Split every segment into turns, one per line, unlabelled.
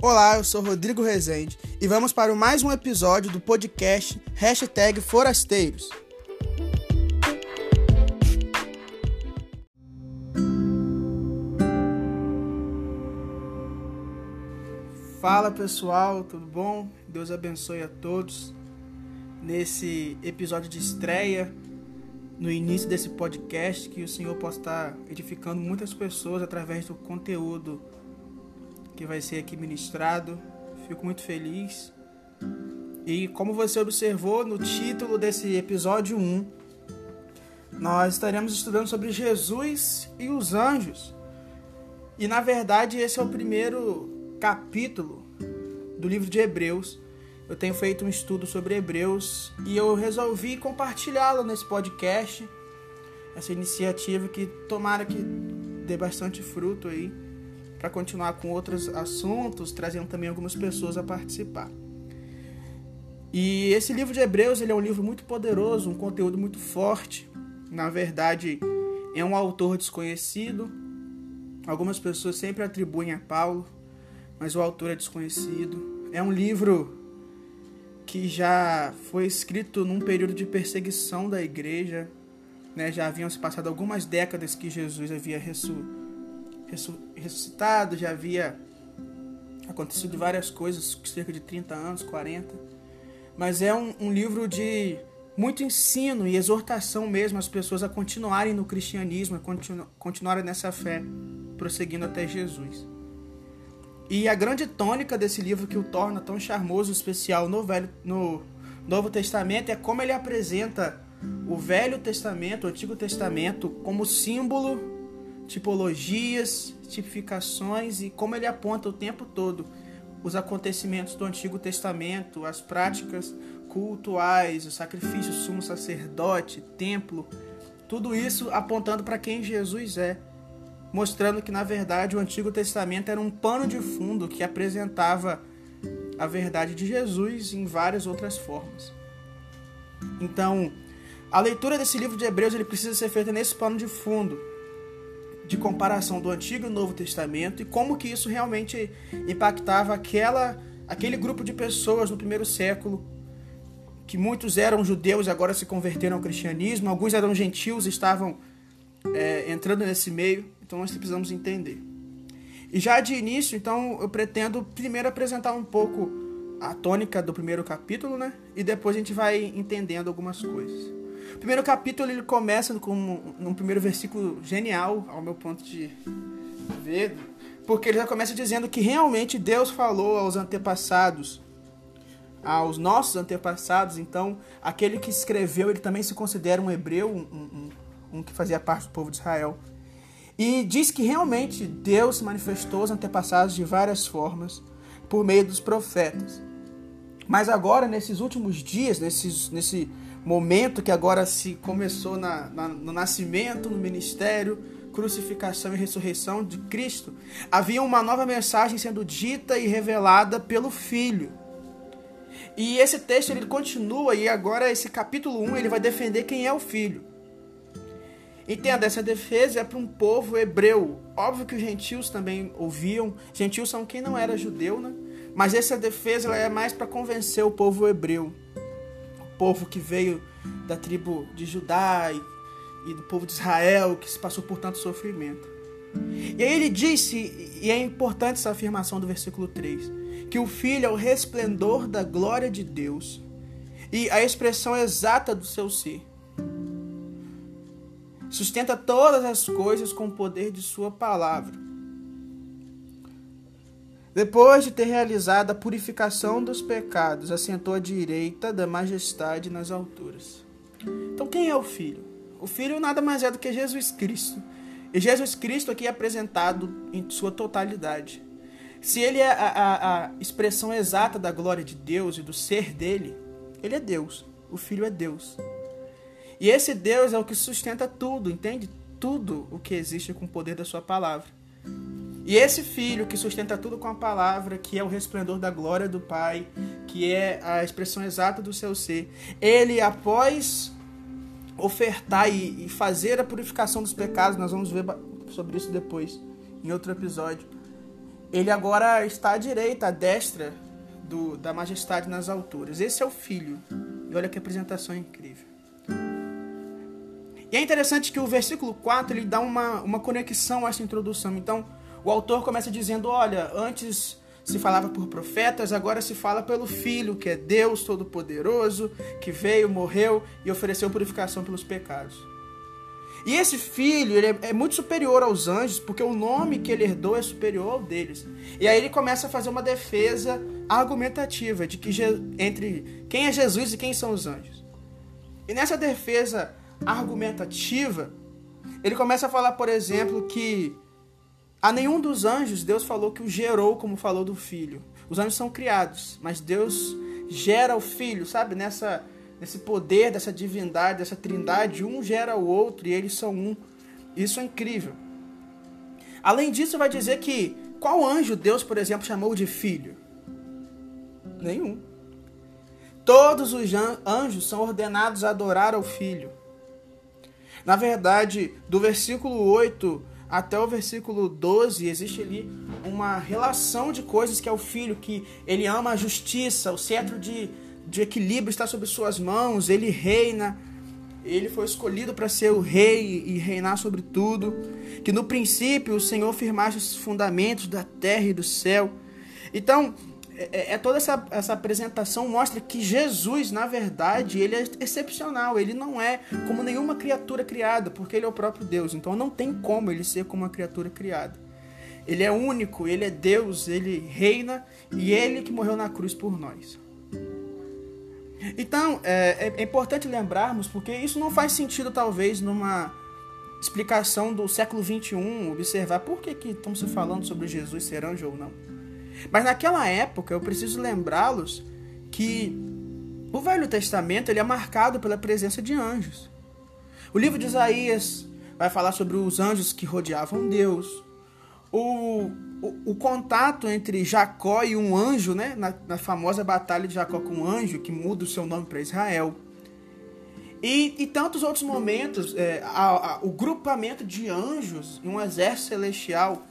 Olá, eu sou Rodrigo Rezende e vamos para mais um episódio do podcast Hashtag Forasteiros. Fala pessoal, tudo bom? Deus abençoe a todos. Nesse episódio de estreia, no início desse podcast, que o Senhor possa estar edificando muitas pessoas através do conteúdo que vai ser aqui ministrado. Fico muito feliz. E como você observou no título desse episódio 1, nós estaremos estudando sobre Jesus e os anjos. E na verdade, esse é o primeiro capítulo do livro de Hebreus. Eu tenho feito um estudo sobre Hebreus e eu resolvi compartilhá-lo nesse podcast. Essa iniciativa que tomara que dê bastante fruto aí para continuar com outros assuntos, trazendo também algumas pessoas a participar. E esse livro de Hebreus ele é um livro muito poderoso, um conteúdo muito forte. Na verdade, é um autor desconhecido. Algumas pessoas sempre atribuem a Paulo, mas o autor é desconhecido. É um livro que já foi escrito num período de perseguição da igreja. Né? Já haviam se passado algumas décadas que Jesus havia ressuscitado ressuscitado, já havia acontecido várias coisas, cerca de 30 anos, 40. Mas é um, um livro de muito ensino e exortação mesmo às pessoas a continuarem no cristianismo, a continu, continuarem nessa fé, prosseguindo até Jesus. E a grande tônica desse livro que o torna tão charmoso e especial no, Velho, no Novo Testamento é como ele apresenta o Velho Testamento, o Antigo Testamento, como símbolo tipologias, tipificações e como ele aponta o tempo todo os acontecimentos do Antigo Testamento, as práticas cultuais, o sacrifício sumo sacerdote, templo, tudo isso apontando para quem Jesus é, mostrando que na verdade o Antigo Testamento era um pano de fundo que apresentava a verdade de Jesus em várias outras formas. Então, a leitura desse livro de Hebreus ele precisa ser feita nesse pano de fundo, de comparação do Antigo e Novo Testamento e como que isso realmente impactava aquela, aquele grupo de pessoas no primeiro século, que muitos eram judeus e agora se converteram ao cristianismo, alguns eram gentios e estavam é, entrando nesse meio, então nós precisamos entender. E já de início, então, eu pretendo primeiro apresentar um pouco a tônica do primeiro capítulo, né? E depois a gente vai entendendo algumas coisas. O primeiro capítulo ele começa com um, um primeiro versículo genial, ao meu ponto de ver, porque ele já começa dizendo que realmente Deus falou aos antepassados, aos nossos antepassados. Então, aquele que escreveu, ele também se considera um hebreu, um, um, um que fazia parte do povo de Israel. E diz que realmente Deus se manifestou aos antepassados de várias formas por meio dos profetas. Mas agora, nesses últimos dias, nesses, nesse momento que agora se começou na, na, no nascimento, no ministério, crucificação e ressurreição de Cristo, havia uma nova mensagem sendo dita e revelada pelo Filho. E esse texto ele continua e agora esse capítulo 1 ele vai defender quem é o Filho. Entenda, essa defesa é para um povo hebreu. Óbvio que os gentios também ouviam. Gentios são quem não era judeu, né? Mas essa defesa é mais para convencer o povo hebreu povo que veio da tribo de Judá e, e do povo de Israel, que se passou por tanto sofrimento. E aí ele disse, e é importante essa afirmação do versículo 3, que o Filho é o resplendor da glória de Deus e a expressão exata do seu ser. Sustenta todas as coisas com o poder de Sua palavra. Depois de ter realizado a purificação dos pecados, assentou à direita da majestade nas alturas. Então, quem é o Filho? O Filho nada mais é do que Jesus Cristo. E Jesus Cristo aqui é apresentado em sua totalidade. Se ele é a, a, a expressão exata da glória de Deus e do ser dele, ele é Deus. O Filho é Deus. E esse Deus é o que sustenta tudo, entende? Tudo o que existe com o poder da sua palavra. E esse filho que sustenta tudo com a palavra, que é o resplendor da glória do Pai, que é a expressão exata do seu ser, ele, após ofertar e fazer a purificação dos pecados, nós vamos ver sobre isso depois, em outro episódio. ele agora está à direita, à destra do, da majestade nas alturas. Esse é o Filho. E olha que apresentação incrível. E é interessante que o versículo 4 ele dá uma, uma conexão a essa introdução. Então, o autor começa dizendo: Olha, antes se falava por profetas, agora se fala pelo Filho, que é Deus Todo-Poderoso, que veio, morreu e ofereceu purificação pelos pecados. E esse filho ele é, é muito superior aos anjos, porque o nome que ele herdou é superior ao deles. E aí ele começa a fazer uma defesa argumentativa de que entre quem é Jesus e quem são os anjos. E nessa defesa argumentativa, ele começa a falar, por exemplo, que a nenhum dos anjos Deus falou que o gerou como falou do filho. Os anjos são criados, mas Deus gera o filho, sabe? Nessa nesse poder dessa divindade, dessa trindade, um gera o outro e eles são um. Isso é incrível. Além disso, vai dizer que qual anjo Deus, por exemplo, chamou de filho? Nenhum. Todos os anjos são ordenados a adorar ao filho. Na verdade, do versículo 8 até o versículo 12, existe ali uma relação de coisas que é o filho, que ele ama a justiça, o cetro de de equilíbrio está sobre suas mãos, ele reina, ele foi escolhido para ser o rei e reinar sobre tudo. Que no princípio o Senhor firmasse os fundamentos da terra e do céu. Então, é, é, é, toda essa, essa apresentação mostra que Jesus, na verdade, ele é excepcional. Ele não é como nenhuma criatura criada, porque ele é o próprio Deus. Então não tem como ele ser como uma criatura criada. Ele é único, ele é Deus, ele reina e ele que morreu na cruz por nós. Então, é, é, importante lembrarmos, porque isso não faz sentido, talvez, numa explicação do século XXI, observar por que, que estamos falando sobre Jesus ser anjo ou não. Mas naquela época, eu preciso lembrá-los que o Velho Testamento ele é marcado pela presença de anjos. O livro de Isaías vai falar sobre os anjos que rodeavam Deus. O o, o, contato entre Jacó e um anjo, né, na, na, famosa batalha de Jacó com um anjo, que muda o seu nome para Israel. E, e, tantos outros momentos, é, a, a, o grupamento de anjos em um exército celestial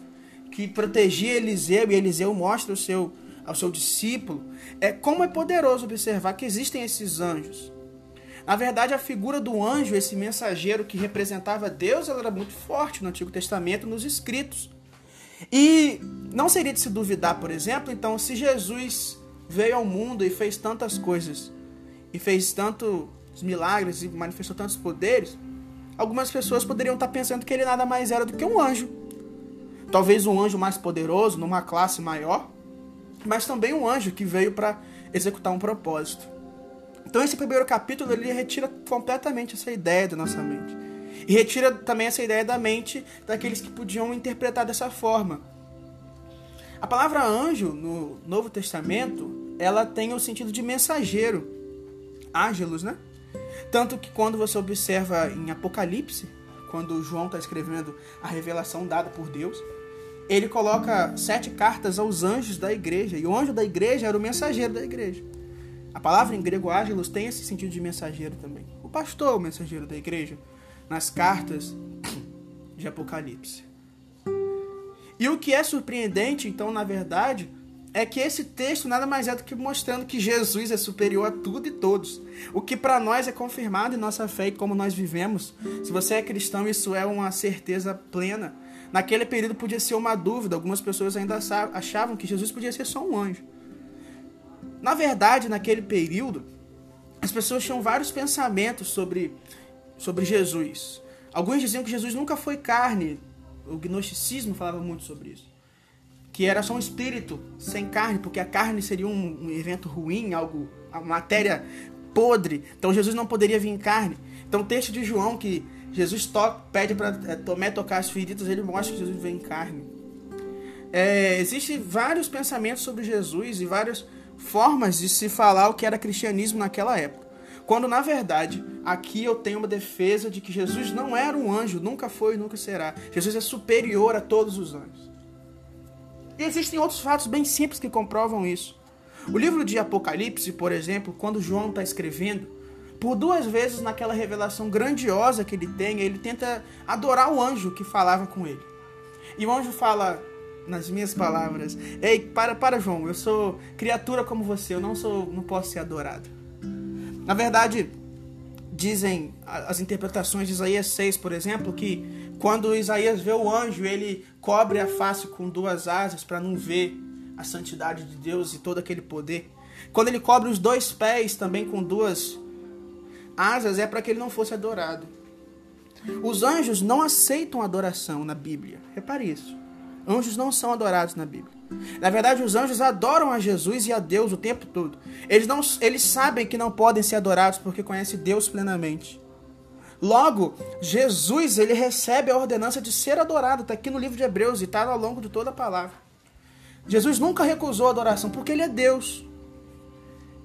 que protegia Eliseu e Eliseu mostra o seu, ao seu discípulo. É, como é poderoso observar que existem esses anjos. Na verdade, a figura do anjo, esse mensageiro que representava Deus, ela era muito forte no Antigo Testamento, nos escritos. E não seria de se duvidar, por exemplo, então, se Jesus veio ao mundo e fez tantas coisas, e fez tantos milagres e manifestou tantos poderes, algumas pessoas poderiam estar pensando que ele nada mais era do que um anjo. Talvez um anjo mais poderoso, numa classe maior, mas também um anjo que veio para executar um propósito. Então esse primeiro capítulo ele retira completamente essa ideia da nossa mente. E retira também essa ideia da mente daqueles que podiam interpretar dessa forma. A palavra anjo no Novo Testamento, ela tem o sentido de mensageiro, ángelos, né? Tanto que quando você observa em Apocalipse, quando João está escrevendo a revelação dada por Deus, ele coloca sete cartas aos anjos da igreja, e o anjo da igreja era o mensageiro da igreja. A palavra em grego ángelos tem esse sentido de mensageiro também. O pastor, o mensageiro da igreja, nas cartas de Apocalipse. E o que é surpreendente, então, na verdade, é que esse texto nada mais é do que mostrando que Jesus é superior a tudo e todos. O que para nós é confirmado em nossa fé e como nós vivemos. Se você é cristão, isso é uma certeza plena. Naquele período podia ser uma dúvida, algumas pessoas ainda achavam que Jesus podia ser só um anjo. Na verdade, naquele período, as pessoas tinham vários pensamentos sobre sobre Jesus. Alguns diziam que Jesus nunca foi carne. O gnosticismo falava muito sobre isso. Que era só um espírito sem carne, porque a carne seria um, um evento ruim, algo, a matéria podre. Então Jesus não poderia vir em carne. Então o texto de João que Jesus to pede para é, Tomé tocar as feridas, ele mostra que Jesus vem em carne. É, Existem vários pensamentos sobre Jesus e várias formas de se falar o que era cristianismo naquela época. Quando na verdade, aqui eu tenho uma defesa de que Jesus não era um anjo, nunca foi e nunca será. Jesus é superior a todos os anjos. E existem outros fatos bem simples que comprovam isso. O livro de Apocalipse, por exemplo, quando João está escrevendo, por duas vezes naquela revelação grandiosa que ele tem, ele tenta adorar o anjo que falava com ele. E o anjo fala: nas minhas palavras. Ei, para, para, João. Eu sou criatura como você. Eu não sou, não posso ser adorado. Na verdade, dizem as interpretações de Isaías 6, por exemplo, que quando Isaías vê o anjo, ele cobre a face com duas asas para não ver a santidade de Deus e todo aquele poder. Quando ele cobre os dois pés também com duas asas, é para que ele não fosse adorado. Os anjos não aceitam adoração na Bíblia. Repare isso. Anjos não são adorados na Bíblia. Na verdade, os anjos adoram a Jesus e a Deus o tempo todo. Eles, não, eles sabem que não podem ser adorados porque conhecem Deus plenamente. Logo, Jesus ele recebe a ordenança de ser adorado. Está aqui no livro de Hebreus e está ao longo de toda a palavra. Jesus nunca recusou a adoração porque ele é Deus.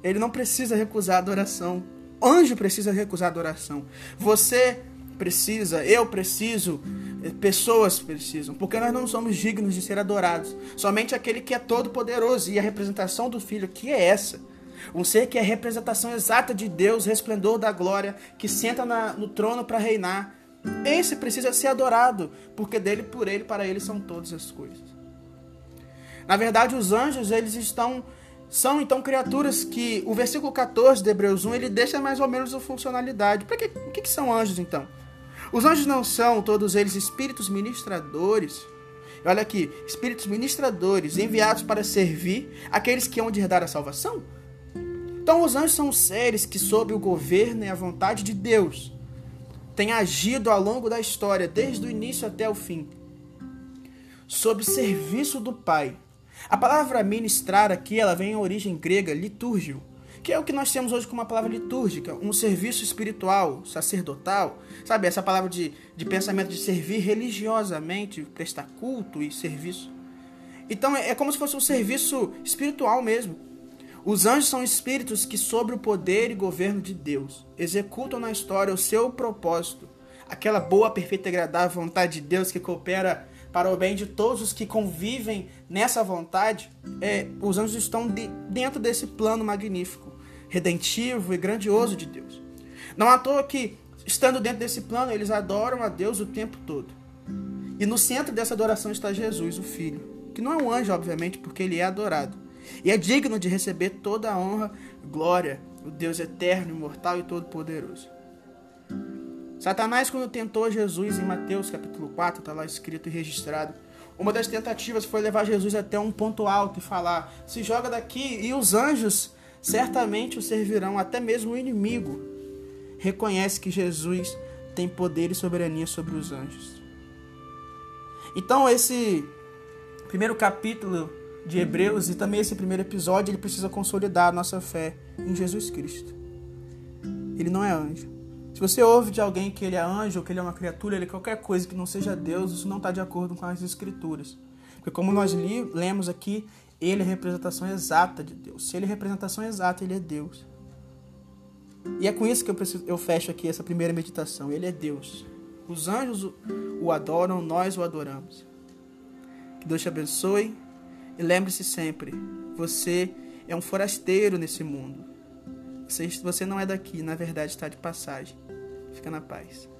Ele não precisa recusar a adoração. Anjo precisa recusar adoração. Você precisa, eu preciso, eh, pessoas precisam, porque nós não somos dignos de ser adorados. Somente aquele que é todo poderoso e a representação do Filho que é essa. Um ser que é a representação exata de Deus, resplendor da glória, que senta na, no trono para reinar. Esse precisa ser adorado, porque dele, por ele, para ele são todas as coisas. Na verdade, os anjos, eles estão são então criaturas que o versículo 14 de Hebreus 1 ele deixa mais ou menos a funcionalidade. Para que, que, que são anjos então? Os anjos não são todos eles espíritos ministradores. Olha aqui, espíritos ministradores enviados para servir aqueles que hão de herdar a salvação? Então, os anjos são seres que, sob o governo e a vontade de Deus, têm agido ao longo da história, desde o início até o fim, sob serviço do Pai. A palavra ministrar aqui, ela vem em origem grega, litúrgio, que é o que nós temos hoje como uma palavra litúrgica, um serviço espiritual, sacerdotal, sabe? Essa palavra de, de pensamento de servir religiosamente, prestar culto e serviço. Então é, é como se fosse um serviço espiritual mesmo. Os anjos são espíritos que, sobre o poder e governo de Deus, executam na história o seu propósito, aquela boa, perfeita e agradável vontade de Deus que coopera para o bem de todos os que convivem nessa vontade. É, os anjos estão de, dentro desse plano magnífico redentivo e grandioso de Deus. Não à toa que, estando dentro desse plano, eles adoram a Deus o tempo todo. E no centro dessa adoração está Jesus, o Filho, que não é um anjo, obviamente, porque ele é adorado. E é digno de receber toda a honra, glória, o Deus eterno, imortal e todo-poderoso. Satanás, quando tentou Jesus em Mateus capítulo 4, está lá escrito e registrado, uma das tentativas foi levar Jesus até um ponto alto e falar: se joga daqui, e os anjos certamente o servirão, até mesmo o inimigo reconhece que Jesus tem poder e soberania sobre os anjos. Então, esse primeiro capítulo de Hebreus e também esse primeiro episódio, ele precisa consolidar a nossa fé em Jesus Cristo. Ele não é anjo. Se você ouve de alguém que ele é anjo, que ele é uma criatura, ele é qualquer coisa que não seja Deus, isso não está de acordo com as Escrituras. Porque como nós li, lemos aqui, ele é representação exata de Deus. Se ele é representação exata, ele é Deus. E é com isso que eu, preciso, eu fecho aqui essa primeira meditação. Ele é Deus. Os anjos o, adoram, nós o adoramos. Que Deus te abençoe. E lembre-se sempre: você é um forasteiro nesse mundo. Você não é daqui, na verdade está de passagem. Fica na paz.